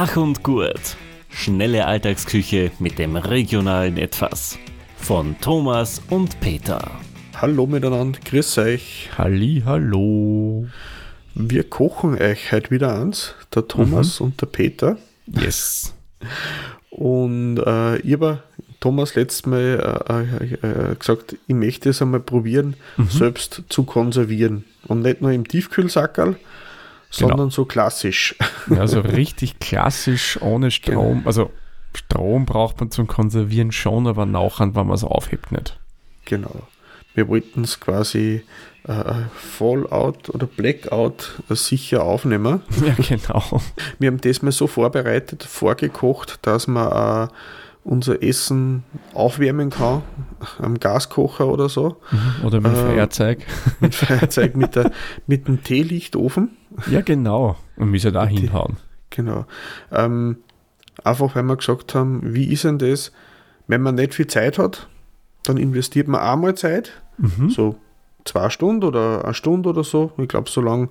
Schach und Gurt. Schnelle Alltagsküche mit dem regionalen Etwas. Von Thomas und Peter. Hallo miteinander, grüß euch. Halli, hallo. Wir kochen euch heute wieder eins, der Thomas mhm. und der Peter. Yes. Und äh, ich habe Thomas letztes Mal äh, äh, gesagt, ich möchte es einmal probieren, mhm. selbst zu konservieren. Und nicht nur im Tiefkühlsackerl, sondern genau. so klassisch. Ja, so richtig klassisch, ohne Strom. Genau. Also Strom braucht man zum Konservieren schon, aber nachher, wenn man es aufhebt, nicht. Genau. Wir wollten es quasi äh, Fallout oder Blackout sicher aufnehmen. Ja, genau. Wir haben das mal so vorbereitet, vorgekocht, dass man äh, unser Essen aufwärmen kann, am Gaskocher oder so. Mhm. Oder mit äh, Feuerzeug. Mit Feuerzeug, mit, der, mit dem Teelichtofen. Ja, genau. Und müssen da hinhauen. Genau. Ähm, einfach, weil wir gesagt haben, wie ist denn das, wenn man nicht viel Zeit hat, dann investiert man einmal Zeit, mhm. so zwei Stunden oder eine Stunde oder so. Ich glaube, so lange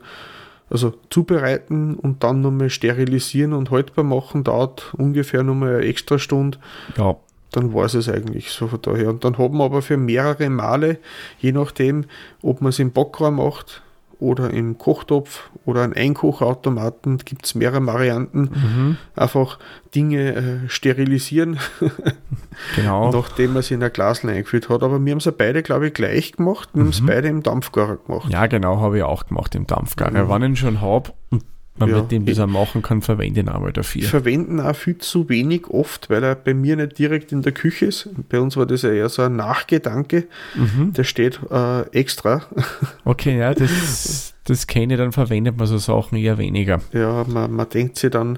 also zubereiten und dann nochmal sterilisieren und haltbar machen, dauert ungefähr nochmal eine extra Stunde. Ja. Dann war es eigentlich so von daher. Und dann haben wir aber für mehrere Male, je nachdem, ob man es im Backraum macht oder im Kochtopf oder einen Einkochautomaten, gibt es mehrere Varianten. Mhm. Einfach Dinge äh, sterilisieren, genau. nachdem man sie in ein Glas eingeführt hat. Aber wir haben es ja beide, glaube ich, gleich gemacht. Wir mhm. haben es beide im Dampfgarer gemacht. Ja, genau, habe ich auch gemacht im Dampfgarer. Mhm. Wenn ich schon habe und man ja, mit dem das auch machen kann, verwende ihn einmal dafür. Ich verwende ihn auch viel zu wenig oft, weil er bei mir nicht direkt in der Küche ist. Bei uns war das ja eher so ein Nachgedanke. Mhm. Der steht äh, extra. Okay, ja, das, das kenne ich, dann verwendet man so Sachen eher weniger. Ja, man, man denkt sich dann,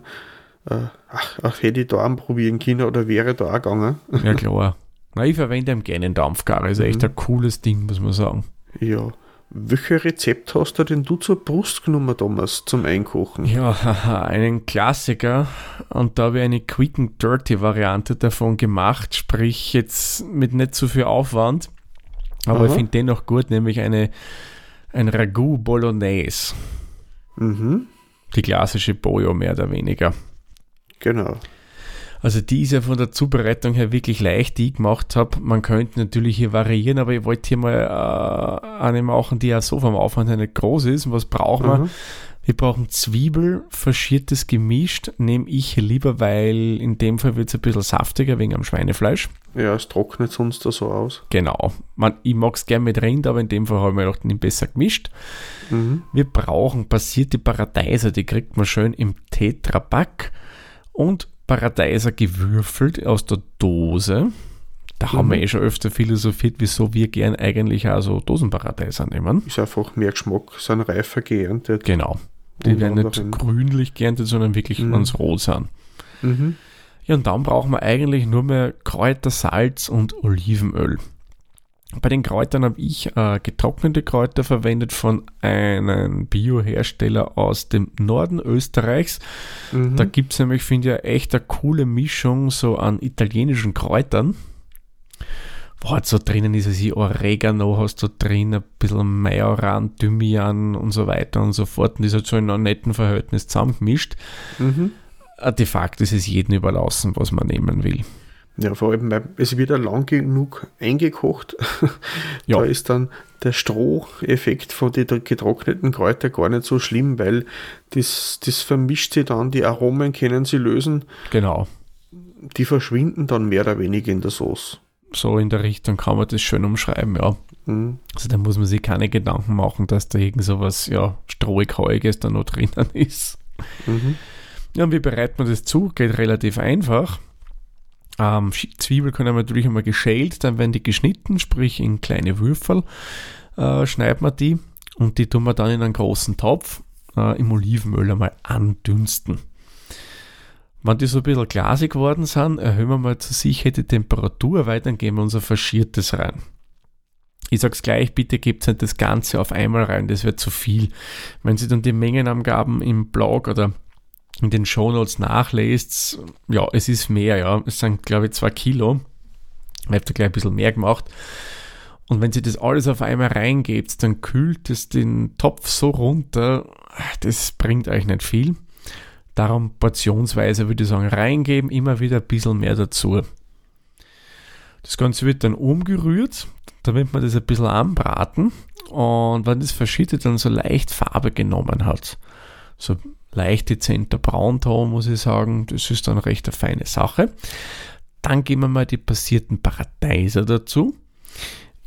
äh, ach, ach, hätte ich da probieren können oder wäre da auch gegangen. Ja, klar. Na, ich verwende ihm gerne einen Dampfgarer. Ist mhm. echt ein cooles Ding, muss man sagen. Ja. Welche Rezept hast du denn du zur Brust genommen, Thomas, zum Einkochen? Ja, einen Klassiker. Und da habe ich eine Quick and Dirty Variante davon gemacht, sprich jetzt mit nicht zu so viel Aufwand. Aber Aha. ich finde den noch gut, nämlich eine, ein Ragout Bolognese. Mhm. Die klassische Bojo mehr oder weniger. Genau. Also die ist ja von der Zubereitung her wirklich leicht, die ich gemacht habe. Man könnte natürlich hier variieren, aber ich wollte hier mal äh, eine machen, die ja so vom Aufwand her nicht groß ist. Und was brauchen wir? Mhm. Wir brauchen Zwiebel, faschiertes gemischt, nehme ich lieber, weil in dem Fall wird es ein bisschen saftiger wegen am Schweinefleisch. Ja, es trocknet sonst da so aus. Genau. Man, ich mag es gerne mit Rind, aber in dem Fall habe ich mir gedacht, besser gemischt. Mhm. Wir brauchen passierte Paradeiser, die kriegt man schön im Tetrapack. Und Paradeiser gewürfelt aus der Dose. Da mhm. haben wir mhm. eh schon öfter philosophiert, wieso wir gern eigentlich auch so Dosenparadeiser nehmen. Ist einfach mehr Geschmack, sind reifer geerntet. Genau. Die werden nicht grünlich geerntet, sondern wirklich mhm. ans Rot sind. Mhm. Ja, und dann brauchen wir eigentlich nur mehr Kräuter, Salz und Olivenöl. Bei den Kräutern habe ich äh, getrocknete Kräuter verwendet von einem Biohersteller aus dem Norden Österreichs. Mhm. Da gibt es nämlich, finde ich, echt eine coole Mischung so an italienischen Kräutern. Halt so drinnen ist es wie Oregano, hast du drin, ein bisschen Majoran, Thymian und so weiter und so fort. Und das hat so in einem netten Verhältnis zusammengemischt. Mhm. Äh, de facto ist es jedem überlassen, was man nehmen will. Ja, vor allem, weil es wird ja lang genug eingekocht. ja. Da ist dann der Stroheffekt von den getrockneten Kräutern gar nicht so schlimm, weil das, das vermischt sich dann, die Aromen können sie lösen. Genau. Die verschwinden dann mehr oder weniger in der Sauce. So in der Richtung kann man das schön umschreiben, ja. Mhm. Also da muss man sich keine Gedanken machen, dass da irgend so was, ja, strohig da noch drinnen ist. Mhm. Ja, und wie bereitet man das zu? Geht relativ einfach. Ähm, Zwiebel können natürlich immer geschält, dann werden die geschnitten, sprich in kleine Würfel. Äh, schneidet man die und die tun wir dann in einen großen Topf äh, im Olivenöl einmal andünsten. Wenn die so ein bisschen glasig geworden sind, erhöhen wir mal zur Sicherheit die Temperatur, weil dann geben wir unser Faschiertes rein. Ich sage es gleich, bitte gebt nicht das Ganze auf einmal rein, das wird zu viel. Wenn Sie dann die Mengenangaben im Blog oder in den Shownotes nachlest, ja, es ist mehr, ja. Es sind, glaube ich, zwei Kilo. Ich habe da gleich ein bisschen mehr gemacht. Und wenn sie das alles auf einmal reingebt, dann kühlt es den Topf so runter, das bringt euch nicht viel. Darum portionsweise würde ich sagen, reingeben, immer wieder ein bisschen mehr dazu. Das Ganze wird dann umgerührt, damit man das ein bisschen anbraten. Und wenn das verschüttet dann so leicht Farbe genommen hat, so leicht dezenter Braunton, muss ich sagen, das ist dann recht eine feine Sache. Dann geben wir mal die passierten Paradeiser dazu.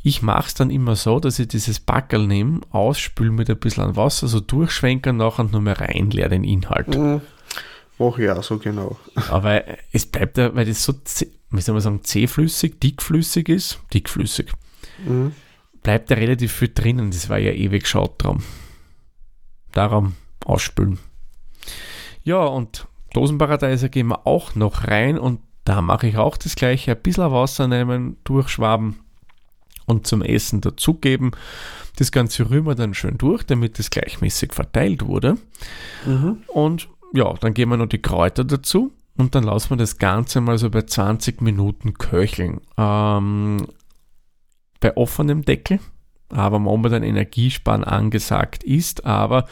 Ich mache es dann immer so, dass ich dieses Backel nehme, ausspüle mit ein bisschen Wasser, so durchschwenke und nachher nur mehr reinleere den Inhalt. Mhm. Mach ich auch so genau. Aber es bleibt ja, weil das so, wie soll man sagen, zähflüssig, dickflüssig ist, dickflüssig, mhm. bleibt da relativ viel drinnen. Das war ja ewig schade dran. Darum ausspülen. Ja, und Dosenparadeiser gehen wir auch noch rein und da mache ich auch das gleiche. Ein bisschen Wasser nehmen, durchschwaben und zum Essen dazugeben. Das Ganze rühren wir dann schön durch, damit es gleichmäßig verteilt wurde. Mhm. Und ja, dann geben wir noch die Kräuter dazu und dann lassen wir das Ganze mal so bei 20 Minuten köcheln. Ähm, bei offenem Deckel, aber momentan Energiesparen angesagt ist, aber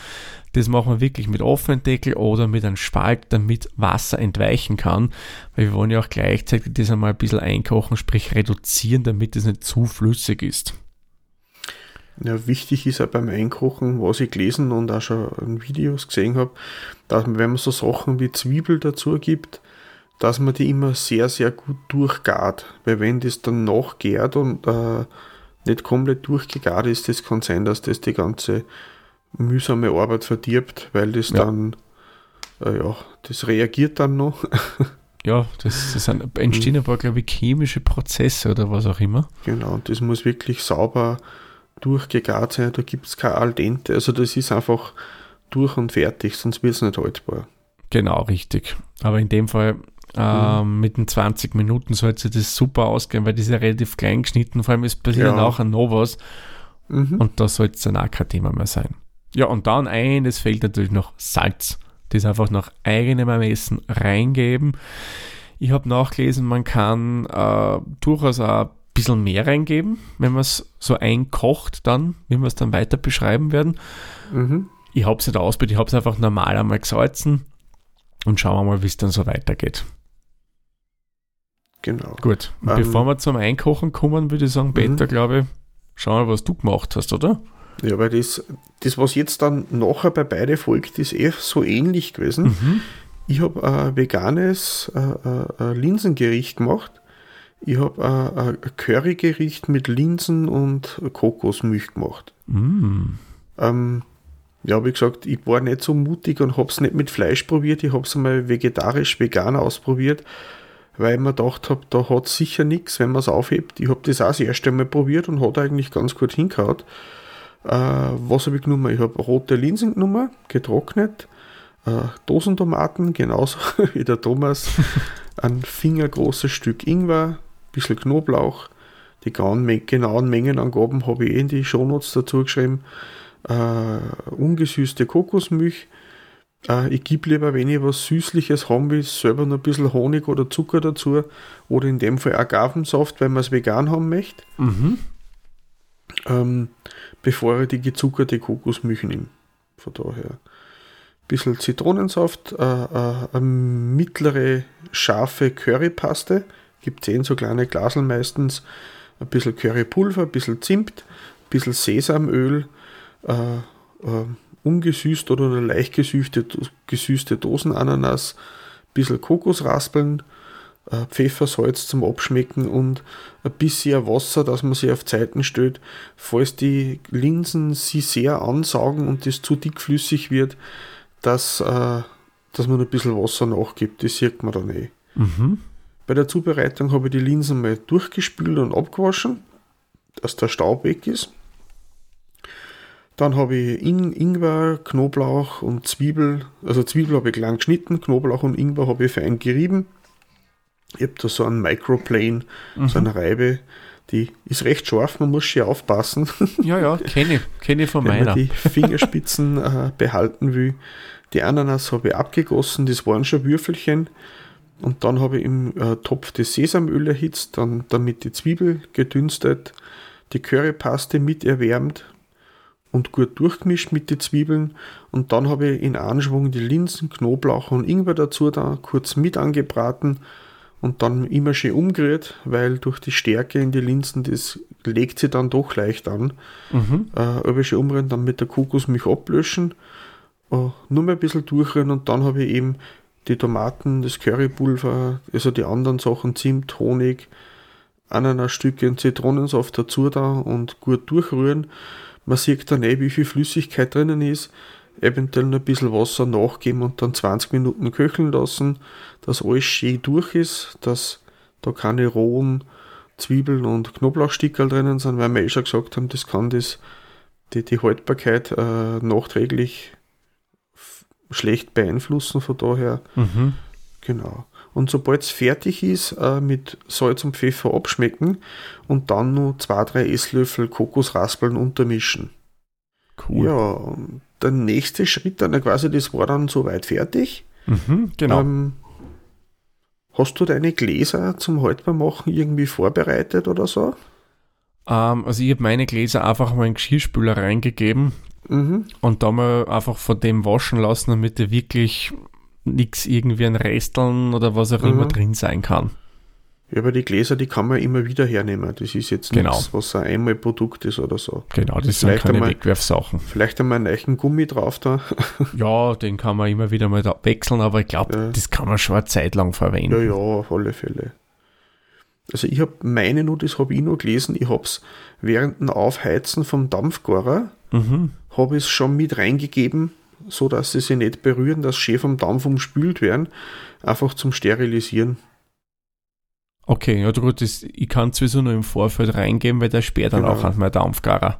das machen wir wirklich mit offenem Deckel oder mit einem Spalt, damit Wasser entweichen kann, weil wir wollen ja auch gleichzeitig das einmal ein bisschen einkochen, sprich reduzieren, damit es nicht zu flüssig ist. Ja, wichtig ist ja beim Einkochen, was ich gelesen und auch schon in Videos gesehen habe, dass man, wenn man so Sachen wie Zwiebel dazu gibt, dass man die immer sehr, sehr gut durchgart. Weil wenn das dann nachgärt und äh, nicht komplett durchgegart ist, das kann sein, dass das die ganze mühsame Arbeit verdirbt, weil das ja. dann, äh, ja, das reagiert dann noch. ja, das, das sind, entstehen ein paar, glaube ich, chemische Prozesse oder was auch immer. Genau, und das muss wirklich sauber durchgegart sein, da gibt es kein Al dente, also das ist einfach durch und fertig, sonst wird es nicht haltbar. Genau, richtig. Aber in dem Fall ähm, mhm. mit den 20 Minuten sollte das super ausgehen, weil die ist ja relativ klein geschnitten, vor allem ist passiert ja. nachher noch was mhm. und da sollte es dann auch kein Thema mehr sein. Ja, und dann eines fehlt natürlich noch Salz. Das einfach nach eigenem Ermessen reingeben. Ich habe nachgelesen, man kann äh, durchaus auch bisschen mehr reingeben, wenn man es so einkocht, dann, wie wir es dann weiter beschreiben werden. Mhm. Ich habe es nicht ausprobiert, ich habe es einfach normal einmal gesalzen und schauen wir mal, wie es dann so weitergeht. Genau. Gut, ähm, bevor wir zum Einkochen kommen, würde ich sagen, mhm. Peter, glaube ich, schau mal, was du gemacht hast, oder? Ja, weil das, das was jetzt dann nachher bei beide folgt, ist eh so ähnlich gewesen. Mhm. Ich habe ein veganes äh, äh, Linsengericht gemacht ich habe ein, Currygericht mit Linsen und Kokosmilch gemacht. Mm. Ähm, ja, wie gesagt, ich war nicht so mutig und habe es nicht mit Fleisch probiert. Ich habe es einmal vegetarisch-vegan ausprobiert, weil ich mir gedacht habe, da hat sicher nichts, wenn man es aufhebt. Ich habe das auch das erste Mal probiert und hat eigentlich ganz gut hingehauen. Äh, was habe ich genommen? Ich habe rote Linsen genommen, getrocknet, äh, Dosentomaten, genauso wie der Thomas, ein fingergroßes Stück Ingwer, bisschen Knoblauch. Die genauen Mengenangaben habe ich eh in die Shownotes dazu geschrieben. Äh, ungesüßte Kokosmilch. Äh, ich gebe lieber, wenn ich was Süßliches haben will, selber noch ein bisschen Honig oder Zucker dazu. Oder in dem Fall Agavensaft, wenn man es vegan haben möchte. Mhm. Ähm, bevor ich die gezuckerte Kokosmilch nehme. Von daher. Ein bisschen Zitronensaft, äh, äh, eine mittlere scharfe Currypaste gibt 10 so kleine Glasel meistens, ein bisschen Currypulver, ein bisschen Zimt, ein bisschen Sesamöl, äh, äh, ungesüßt oder leicht gesüßte, gesüßte Dosenananas, ein bisschen Kokosraspeln, äh, Pfeffersalz zum Abschmecken und ein bisschen Wasser, dass man sie auf Zeiten stellt, falls die Linsen sie sehr ansaugen und das zu dickflüssig wird, dass, äh, dass man ein bisschen Wasser nachgibt. Das sieht man dann eh. Mhm. Bei der Zubereitung habe ich die Linsen mal durchgespült und abgewaschen, dass der Staub weg ist. Dann habe ich In Ingwer, Knoblauch und Zwiebel, also Zwiebel habe ich klein geschnitten, Knoblauch und Ingwer habe ich fein gerieben. Ich habe da so einen Microplane, mhm. so eine Reibe, die ist recht scharf, man muss schon aufpassen. Ja, ja, kenne ich, kenne von Wenn meiner. man die Fingerspitzen äh, behalten will. Die Ananas habe ich abgegossen, das waren schon Würfelchen. Und dann habe ich im äh, Topf das Sesamöl erhitzt, dann damit die Zwiebel gedünstet, die Currypaste mit erwärmt und gut durchgemischt mit den Zwiebeln. Und dann habe ich in Anschwung die Linsen, Knoblauch und Ingwer dazu da kurz mit angebraten und dann immer schön umgerührt, weil durch die Stärke in die Linsen, das legt sie dann doch leicht an. Mhm. Äh, aber schön umrühren, dann mit der Kokosmilch ablöschen, äh, nur mal ein bisschen durchrühren und dann habe ich eben die Tomaten, das Currypulver, also die anderen Sachen, Zimt, Honig, Ananasstücke Zitronensaft dazu da und gut durchrühren. Man sieht dann eh, wie viel Flüssigkeit drinnen ist. Eventuell noch ein bisschen Wasser nachgeben und dann 20 Minuten köcheln lassen, dass alles schön durch ist, dass da keine rohen Zwiebeln und Knoblauchstickel drinnen sind, weil wir eh schon gesagt haben, das kann das, die, die Haltbarkeit äh, nachträglich schlecht beeinflussen, von daher. Mhm. Genau. Und sobald es fertig ist, äh, mit Salz und Pfeffer abschmecken und dann nur zwei, drei Esslöffel Kokosraspeln untermischen. Cool. Ja, der nächste Schritt dann quasi, das war dann soweit fertig. Mhm, genau. Ähm, hast du deine Gläser zum Haltbarmachen irgendwie vorbereitet oder so? Ähm, also ich habe meine Gläser einfach mal in den Geschirrspüler reingegeben mhm. und da mal einfach von dem waschen lassen, damit der wirklich nichts irgendwie an Resteln oder was auch mhm. immer drin sein kann. Ja, aber die Gläser, die kann man immer wieder hernehmen. Das ist jetzt genau. nichts, was ein Einmalprodukt ist oder so. Genau, das sind keine einmal, Wegwerfsachen. Vielleicht einmal einen eichen Gummi drauf da. ja, den kann man immer wieder mal wechseln, aber ich glaube, ja. das kann man schon eine Zeit lang verwenden. Ja, ja, auf alle Fälle. Also ich habe meine nur, das habe ich noch gelesen, ich habe es während dem Aufheizen vom Dampfgarer, mhm. habe ich es schon mit reingegeben, so dass sie sich nicht berühren, dass sie vom Dampf umspült werden, einfach zum Sterilisieren. Okay, ja gut, das, ich kann sowieso nur im Vorfeld reingeben, weil der sperrt dann genau. auch an mein Dampfgarer.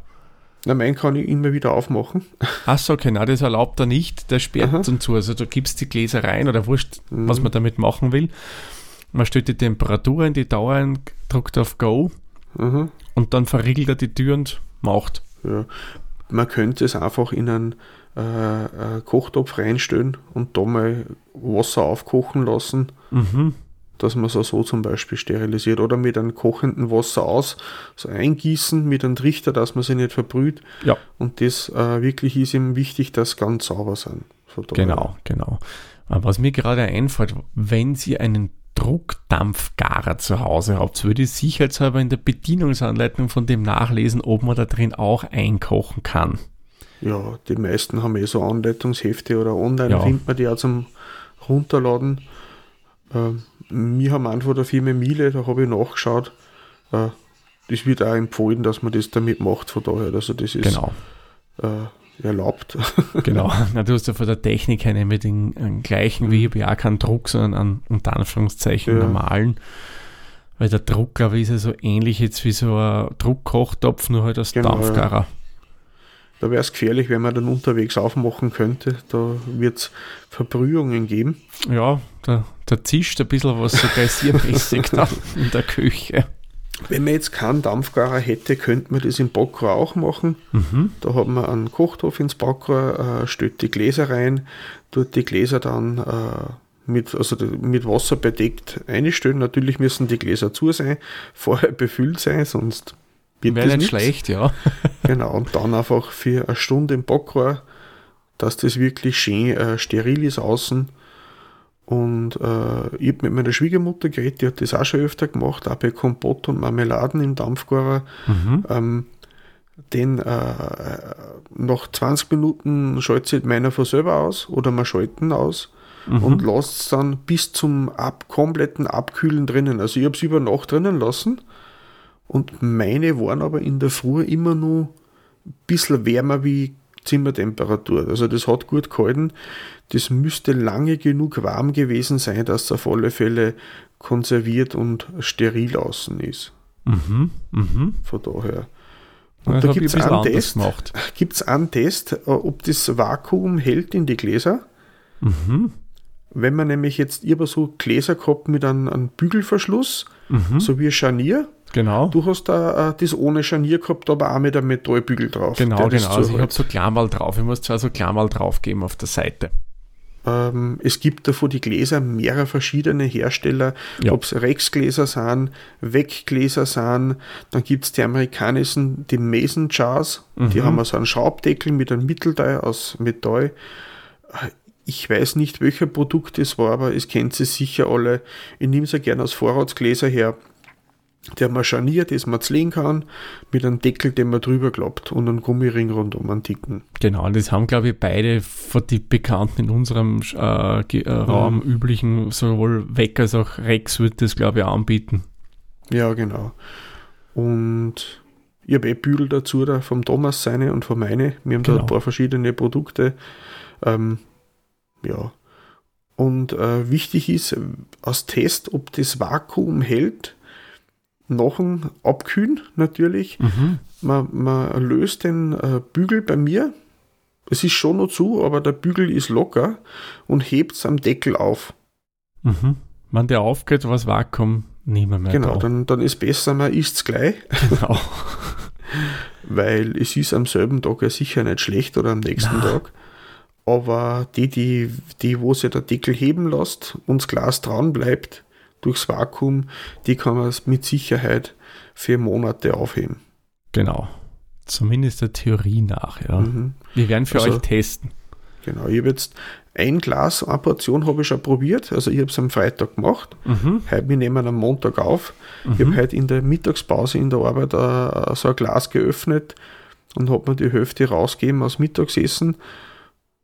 Na, meinen kann ich immer wieder aufmachen. Achso, okay, nein, das erlaubt er nicht, der sperrt Aha. dann zu. Also du gibst die Gläser rein oder wurscht, mhm. was man damit machen will. Man stellt die Temperatur in die Dauer ein, drückt auf Go mhm. und dann verriegelt er die Tür und macht. Ja. Man könnte es einfach in einen äh, Kochtopf reinstellen und da mal Wasser aufkochen lassen, mhm. dass man es auch so zum Beispiel sterilisiert. Oder mit einem kochenden Wasser aus, so eingießen mit einem Trichter, dass man sie nicht verbrüht. Ja. Und das äh, wirklich ist ihm wichtig, dass ganz sauber sind. Genau, genau. Äh, was mir gerade einfällt, wenn Sie einen Druckdampfgarer zu Hause habt, würde ich sicherheitshalber in der Bedienungsanleitung von dem nachlesen, ob man da drin auch einkochen kann. Ja, die meisten haben eh so Anleitungshefte oder online ja. findet man die auch zum Runterladen. Äh, wir haben einfach der Firma Miele, da habe ich nachgeschaut. Äh, das wird auch empfohlen, dass man das damit macht, von daher. Also das ist genau. äh, erlaubt. genau, Na, du hast ja von der Technik her mit den gleichen wie ich auch keinen Druck, sondern an unter Anführungszeichen ja. normalen. Weil der Druck, glaube ich, ist ja so ähnlich jetzt wie so ein Druckkochtopf, nur halt als genau, Dampfgarer. Ja. Da wäre es gefährlich, wenn man dann unterwegs aufmachen könnte. Da wird es Verbrühungen geben. Ja, da, da zischt ein bisschen was so geysirmäßig da in der Küche. Wenn man jetzt keinen Dampfgarer hätte, könnte man das im Backrohr auch machen. Mhm. Da hat man einen Kochtopf ins Backrohr, äh, stellt die Gläser rein, tut die Gläser dann äh, mit, also mit Wasser bedeckt einstellen. Natürlich müssen die Gläser zu sein, vorher befüllt sein, sonst Wäre nicht schlecht, ja. genau, und dann einfach für eine Stunde im Backrohr, dass das wirklich schön äh, steril ist außen. Und äh, ich habe mit meiner Schwiegermutter geredet, die hat das auch schon öfter gemacht, auch bei Kompott und Marmeladen im Dampfgarer. Mhm. Ähm, den äh, nach 20 Minuten schaltet meiner von selber aus oder wir schalten aus mhm. und lasst es dann bis zum ab, kompletten Abkühlen drinnen. Also ich habe es über Nacht drinnen lassen und meine waren aber in der Früh immer nur ein bisschen wärmer wie Zimmertemperatur. Also das hat gut gehalten. Das müsste lange genug warm gewesen sein, dass es auf alle Fälle konserviert und steril außen ist. Mhm, mhm. Von daher. Und da gibt es einen Test. Gibt es einen Test, äh, ob das Vakuum hält in die Gläser? Mhm. Wenn man nämlich jetzt über so Gläser gehabt mit einem, einem Bügelverschluss, mhm. so wie ein Scharnier, Genau. Du hast da äh, das ohne Scharnier gehabt, aber auch mit einem Metallbügel drauf. Genau, genau. Also ich habe so Klammerl drauf. Ich muss zwar so Klammerl drauf geben auf der Seite. Ähm, es gibt davor die Gläser mehrer verschiedene Hersteller, ja. ob es Rex-Gläser sind, Weggläser sind. Dann gibt es die amerikanischen, die Mason Jars, mhm. die haben so einen Schraubdeckel mit einem Mittelteil aus Metall. Ich weiß nicht, welcher Produkt es war, aber es kennt sie sicher alle. Ich nehme sie gerne als Vorratsgläser her der man scharniert, das man zlegen kann, mit einem Deckel, den man drüber klappt und einem Gummiring rundum einen dicken. Genau, das haben, glaube ich, beide von die Bekannten in unserem äh, äh, Raum mhm. üblichen, sowohl Weg als auch Rex wird das, glaube ich, anbieten. Ja, genau. Und ich habe eh Bügel dazu, da vom Thomas seine und von meine. Wir haben genau. da ein paar verschiedene Produkte. Ähm, ja. Und äh, wichtig ist, als Test, ob das Vakuum hält, noch ein Abkühlen natürlich. Mhm. Man, man, löst den äh, Bügel bei mir. Es ist schon noch zu, aber der Bügel ist locker und hebt es am Deckel auf. Mhm. Wenn der aufgeht, was Vakuum nehmen wir Genau, dann, dann ist besser, man isst es gleich. Genau. Weil es ist am selben Tag ja sicher nicht schlecht oder am nächsten Na. Tag. Aber die, die, die, wo sich der Deckel heben lässt und das Glas dran bleibt, durchs Vakuum, die kann man mit Sicherheit für Monate aufheben. Genau. Zumindest der Theorie nach, ja. Mhm. Wir werden für also, euch testen. Genau, ich habe jetzt ein Glas, eine Portion habe ich schon probiert. Also ich habe es am Freitag gemacht. Mhm. Heute, wir nehmen am Montag auf. Mhm. Ich habe heute in der Mittagspause in der Arbeit uh, so ein Glas geöffnet und habe mir die Hälfte rausgegeben aus Mittagsessen.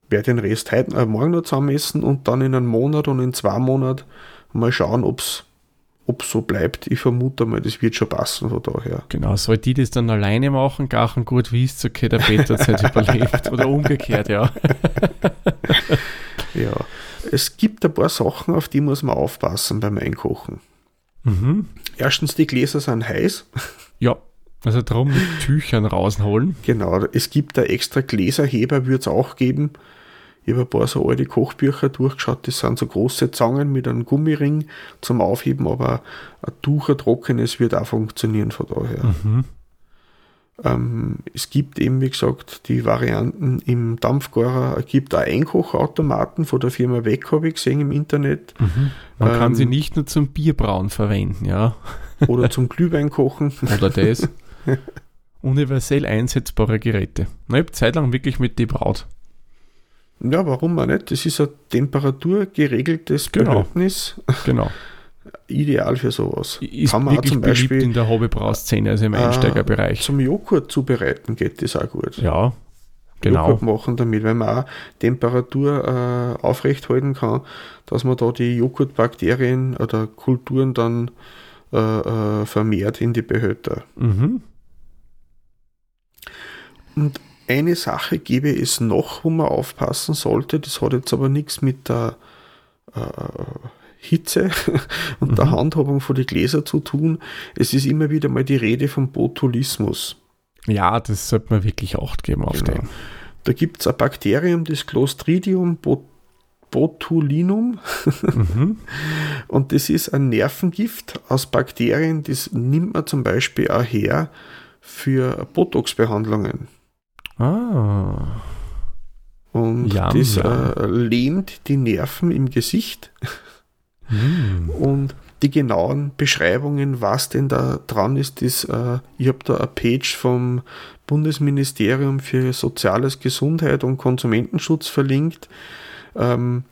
Werde den Rest heute, äh, morgen noch zusammen essen und dann in einem Monat und in zwei Monaten Mal schauen, ob es so bleibt. Ich vermute mal, das wird schon passen von daher. Genau, soll die das dann alleine machen, gachen gut wisst, okay, der Peter hat nicht überlebt. Oder umgekehrt, ja. ja. Es gibt ein paar Sachen, auf die muss man aufpassen beim Einkochen. Mhm. Erstens, die Gläser sind heiß. Ja, also darum mit Tüchern rausholen. Genau, es gibt da extra Gläserheber, würde es auch geben. Ich habe ein paar so alte Kochbücher durchgeschaut, das sind so große Zangen mit einem Gummiring zum Aufheben, aber ein Tuch, ein trockenes wird auch funktionieren von daher. Mhm. Ähm, es gibt eben, wie gesagt, die Varianten im Dampfgarer, es gibt auch Einkochautomaten von der Firma Weg, habe ich gesehen im Internet. Mhm. Man ähm, kann sie nicht nur zum Bierbrauen verwenden, ja. oder zum Glühwein kochen. Oder das. Universell einsetzbare Geräte. Ich habe zeitlang wirklich mit die Braut. Ja, warum auch nicht? Das ist ein temperaturgeregeltes genau. Behältnis. Genau. Ideal für sowas. Ist Kann man wirklich zum Beispiel in der Hobbybrauszene, also im äh, Einsteigerbereich. Zum Joghurt zubereiten geht das auch gut. Ja, genau. Joghurt machen damit, weil man auch Temperatur äh, aufrechthalten kann, dass man da die Joghurtbakterien oder Kulturen dann äh, äh, vermehrt in die Behälter. Mhm. Und eine Sache gäbe es noch, wo man aufpassen sollte. Das hat jetzt aber nichts mit der äh, Hitze und mhm. der Handhabung von den Gläsern zu tun. Es ist immer wieder mal die Rede vom Botulismus. Ja, das sollte man wirklich Acht geben auf genau. den. Da gibt es ein Bakterium, das Clostridium bot Botulinum. Mhm. Und das ist ein Nervengift aus Bakterien, das nimmt man zum Beispiel auch her für Botox-Behandlungen. Ah. Und ja, das. Äh, lähmt die Nerven im Gesicht. Mm. Und die genauen Beschreibungen, was denn da dran ist, das, äh, ich habe da eine Page vom Bundesministerium für Soziales Gesundheit und Konsumentenschutz verlinkt. Ähm,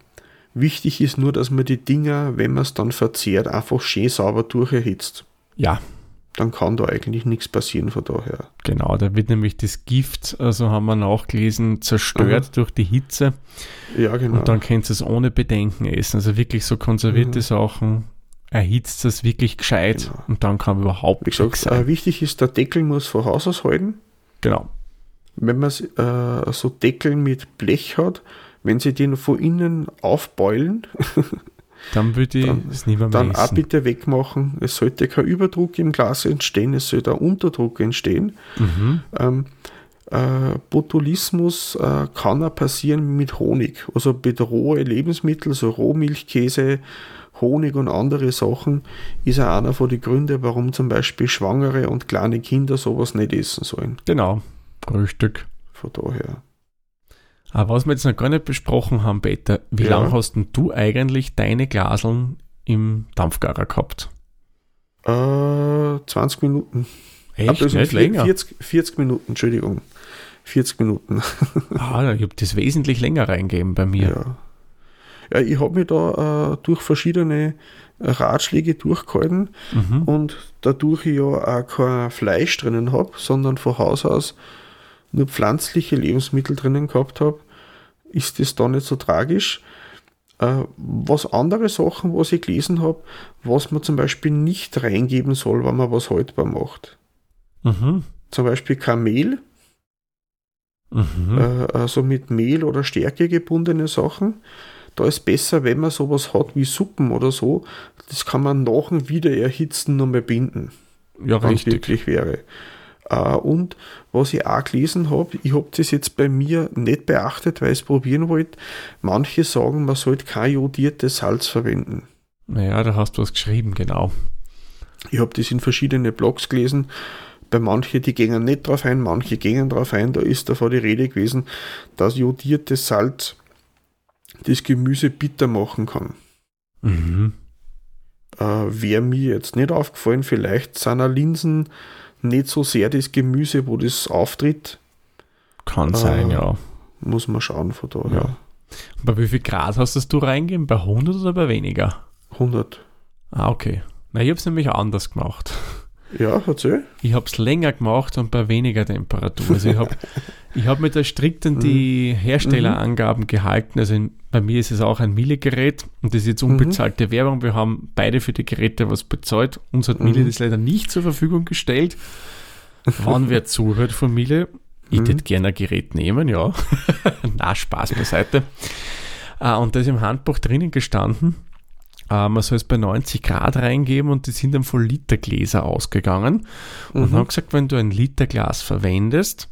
wichtig ist nur, dass man die Dinger, wenn man es dann verzehrt, einfach schön sauber durcherhitzt. Ja, dann kann da eigentlich nichts passieren von daher. Genau, da wird nämlich das Gift, also haben wir nachgelesen, zerstört mhm. durch die Hitze. Ja, genau. Und dann kannst du es ohne Bedenken essen. Also wirklich so konservierte mhm. Sachen, erhitzt das wirklich gescheit genau. und dann kann überhaupt nichts sein. Äh, wichtig ist, der Deckel muss von Haus aus halten. Genau. Wenn man äh, so Deckel mit Blech hat, wenn sie den von innen aufbeulen, Dann würde ich es nicht mehr Dann auch bitte wegmachen. Es sollte kein Überdruck im Glas entstehen, es sollte ein Unterdruck entstehen. Mhm. Ähm, äh, Botulismus äh, kann auch passieren mit Honig, also mit rohe Lebensmittel, so Rohmilchkäse, Honig und andere Sachen, ist auch einer von den Gründen, warum zum Beispiel Schwangere und kleine Kinder sowas nicht essen sollen. Genau, Frühstück. Von daher. Aber was wir jetzt noch gar nicht besprochen haben, Peter, wie ja. lange hast denn du eigentlich deine Glaseln im Dampfgarer gehabt? Äh, 20 Minuten. Echt? Nicht 40, länger? 40, 40 Minuten, Entschuldigung. 40 Minuten. ah, ich habe das wesentlich länger reingegeben bei mir. Ja, ja ich habe mich da äh, durch verschiedene Ratschläge durchgehalten mhm. und dadurch ich ja auch kein Fleisch drinnen habe, sondern von Haus aus nur pflanzliche Lebensmittel drinnen gehabt habe, ist das da nicht so tragisch. Äh, was andere Sachen, was ich gelesen habe, was man zum Beispiel nicht reingeben soll, wenn man was haltbar macht. Mhm. Zum Beispiel kein Mehl, mhm. äh, also mit Mehl oder Stärke gebundene Sachen. Da ist besser, wenn man sowas hat wie Suppen oder so, das kann man nach dem Wiedererhitzen nochmal binden. Ja, richtig. wirklich wäre. Uh, und was ich auch gelesen habe, ich habe das jetzt bei mir nicht beachtet, weil ich es probieren wollte. Manche sagen, man sollte kein jodiertes Salz verwenden. Naja, da hast du was geschrieben, genau. Ich habe das in verschiedene Blogs gelesen. Bei manchen, die gehen nicht drauf ein, manche gehen drauf ein. Da ist davor die Rede gewesen, dass jodiertes Salz das Gemüse bitter machen kann. Mhm. Äh, Wäre mir jetzt nicht aufgefallen, vielleicht sind auch Linsen nicht so sehr das Gemüse, wo das auftritt. Kann äh, sein, ja. Muss man schauen von daher. Ja. Bei wie viel Grad hast das du reingegeben? Bei 100 oder bei weniger? 100. Ah, okay. Na, ich habe es nämlich anders gemacht. Ja, erzähl. Ich habe es länger gemacht und bei weniger Temperatur. Also ich habe ich hab mit der strikten mhm. die Herstellerangaben mhm. gehalten. Also in, bei mir ist es auch ein Miele-Gerät und das ist jetzt unbezahlte mhm. Werbung. Wir haben beide für die Geräte was bezahlt. Uns hat Miele mhm. das leider nicht zur Verfügung gestellt. Wann wer zuhört von Miele, ich mhm. würde gerne ein Gerät nehmen, ja. Na, Spaß beiseite. Uh, und da ist im Handbuch drinnen gestanden, Uh, man soll es bei 90 Grad reingeben und die sind dann voll Litergläser ausgegangen. Und mhm. haben gesagt, wenn du ein Literglas verwendest,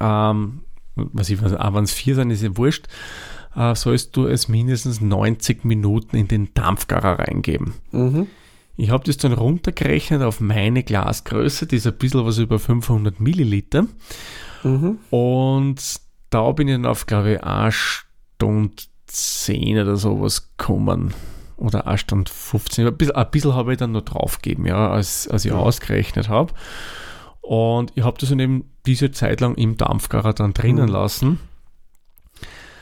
ähm, was ich weiß, auch wenn es vier sind, ist ja wurscht, äh, sollst du es mindestens 90 Minuten in den Dampfgarer reingeben. Mhm. Ich habe das dann runtergerechnet auf meine Glasgröße, die ist ein bisschen was über 500 Milliliter. Mhm. Und da bin ich dann auf, glaube ich, 1 Stunde 10 oder sowas gekommen oder 1 Stunde 15. Ein bisschen, ein bisschen habe ich dann noch draufgegeben, ja, als, als ich ja. ausgerechnet habe. Und ich habe das dann eben diese Zeit lang im Dampfgarer dann drinnen mhm. lassen.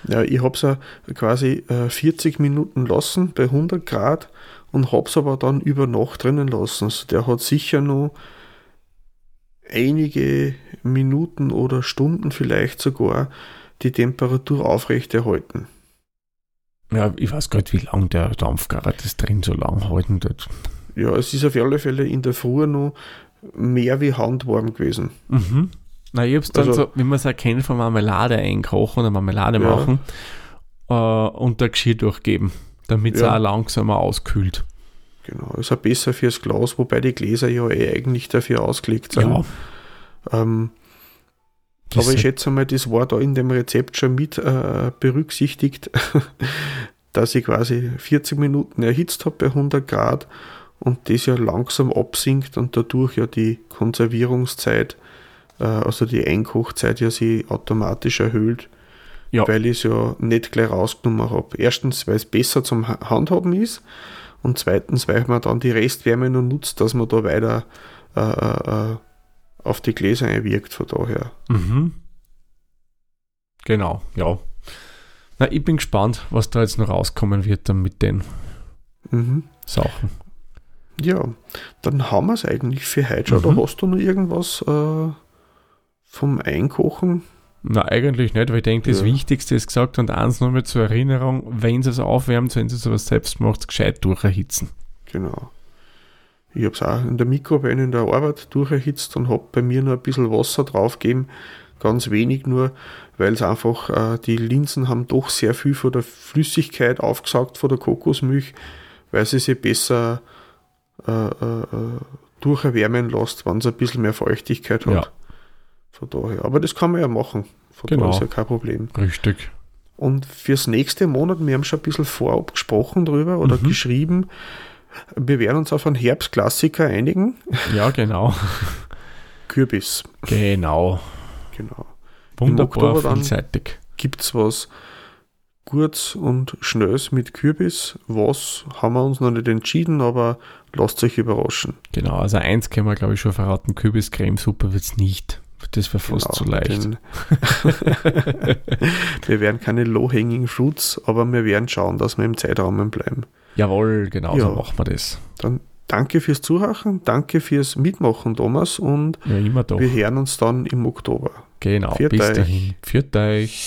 Ja, ich habe es quasi äh, 40 Minuten lassen bei 100 Grad und habe es aber dann über Nacht drinnen lassen. Also der hat sicher noch einige Minuten oder Stunden vielleicht sogar die Temperatur aufrechterhalten. Ja, ich weiß gar nicht, wie lange der Dampfgarer das drin so lang halten wird. Ja, es ist auf alle Fälle in der Früh noch mehr wie handwarm gewesen. Mhm. Na, ich hab's dann also, so, wie man es erkennt, von Marmelade einkochen oder Marmelade ja. machen äh, und der Geschirr durchgeben, damit es ja. auch langsamer auskühlt. Genau, ist auch besser fürs Glas, wobei die Gläser ja eh eigentlich dafür ausgelegt sind. Ja. Ähm, aber ich schätze mal, das war da in dem Rezept schon mit äh, berücksichtigt, dass ich quasi 40 Minuten erhitzt habe bei 100 Grad und das ja langsam absinkt und dadurch ja die Konservierungszeit, also die Einkochzeit ja sie automatisch erhöht, ja. weil ich es ja nicht gleich rausgenommen habe. Erstens, weil es besser zum Handhaben ist und zweitens, weil man dann die Restwärme noch nutzt, dass man da weiter äh, äh, äh auf die Gläser einwirkt, von daher. Mhm. Genau, ja. Na, ich bin gespannt, was da jetzt noch rauskommen wird dann mit den mhm. Sachen. Ja, dann haben wir es eigentlich für heute. Mhm. Oder hast du noch irgendwas äh, vom Einkochen? Na, eigentlich nicht, weil ich denke, das ja. Wichtigste ist gesagt und eins nochmal zur Erinnerung, wenn sie es aufwärmt, wenn sie sowas selbst macht, gescheit durcherhitzen. Genau. Ich habe es auch in der Mikrowelle in der Arbeit durcherhitzt und habe bei mir nur ein bisschen Wasser draufgegeben, ganz wenig nur, weil es einfach, äh, die Linsen haben doch sehr viel von der Flüssigkeit aufgesaugt von der Kokosmilch, weil sie sich besser äh, äh, durcherwärmen lässt, wenn es ein bisschen mehr Feuchtigkeit hat. Ja. Von daher. Aber das kann man ja machen. Von genau. daher ist ja kein Problem. Richtig. Und fürs nächste Monat, wir haben schon ein bisschen vorab gesprochen drüber oder mhm. geschrieben, wir werden uns auf einen Herbstklassiker einigen. Ja, genau. Kürbis. Genau. Genau. Wunderbar vielseitig. gibt es was Gutes und Schnelles mit Kürbis? Was haben wir uns noch nicht entschieden, aber lasst euch überraschen. Genau, also eins können wir glaube ich schon verraten, Kürbis-Cremesuppe wird es nicht. Das wäre fast genau, zu leicht. wir werden keine low-hanging fruits, aber wir werden schauen, dass wir im Zeitrahmen bleiben. Jawohl, genau ja, so machen wir das. Dann danke fürs Zuhören, danke fürs Mitmachen, Thomas, und ja, wir hören uns dann im Oktober. Genau, Viert bis euch. dahin. Für euch.